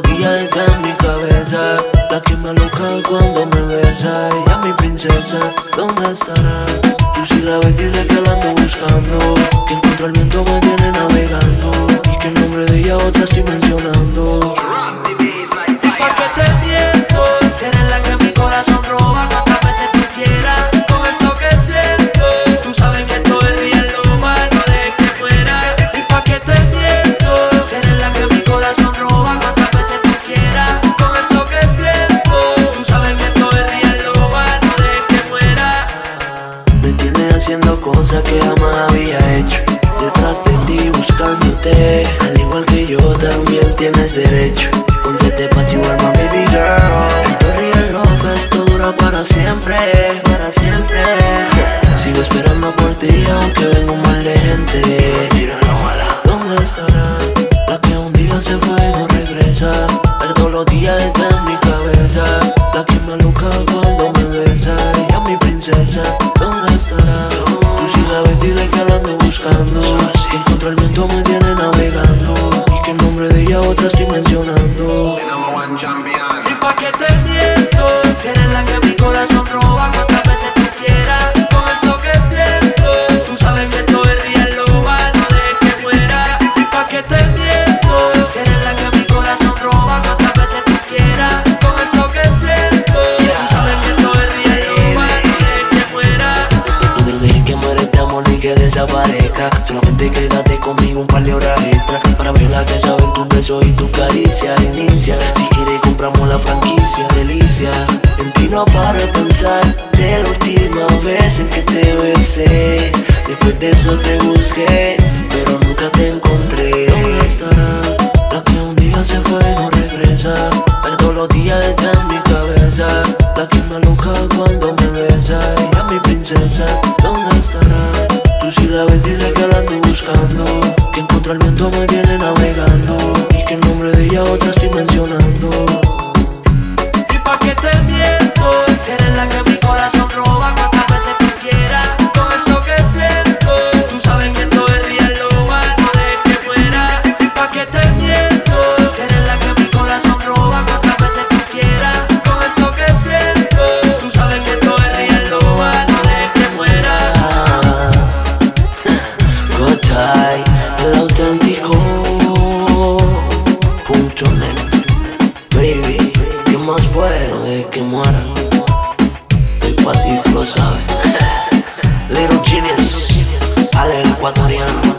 Días está en mi cabeza. La que me aloca cuando me besa. Ella mi princesa, ¿dónde estará? Tú si la ves, dile que la ando buscando. Que encuentro el viento me tiene navegando. Y que el nombre de ella otra estoy mencionando. Haciendo cosas que jamás había hecho. Detrás de ti buscándote, al igual que yo también tienes derecho. Porque te you are my baby girl. Esto real loco, esto dura para siempre, para siempre. Sigo esperando por ti aunque venga un mal de gente. ¿Dónde estará la que un día se fue y no regresa? La todos los días está en mi cabeza, la que me aloca cuando me besa. Ella mi princesa, ¿dónde estará? Dile que la ando buscando. Que contra el viento me tiene navegando. Conmigo un par de horas extra. Para ver la que saben tus besos y tus caricias. Inicia, si quieres compramos la franquicia. Delicia, en ti no paro de pensar. De la última vez en que te besé. Después de eso te busqué, pero nunca te encontré. ¿Dónde estará? La que un día se fue y no regresa. La todos los días está en mi cabeza. La que me aloca cuando me besa. Ella mi princesa. ¿Dónde estará? Tú si la ves, dile que la. Encuentra el viento me tiene navegando. Baby, ¿qué más puedo de que muera? Estoy pa' lo sabes. Little Genius, Ale ecuatoriano.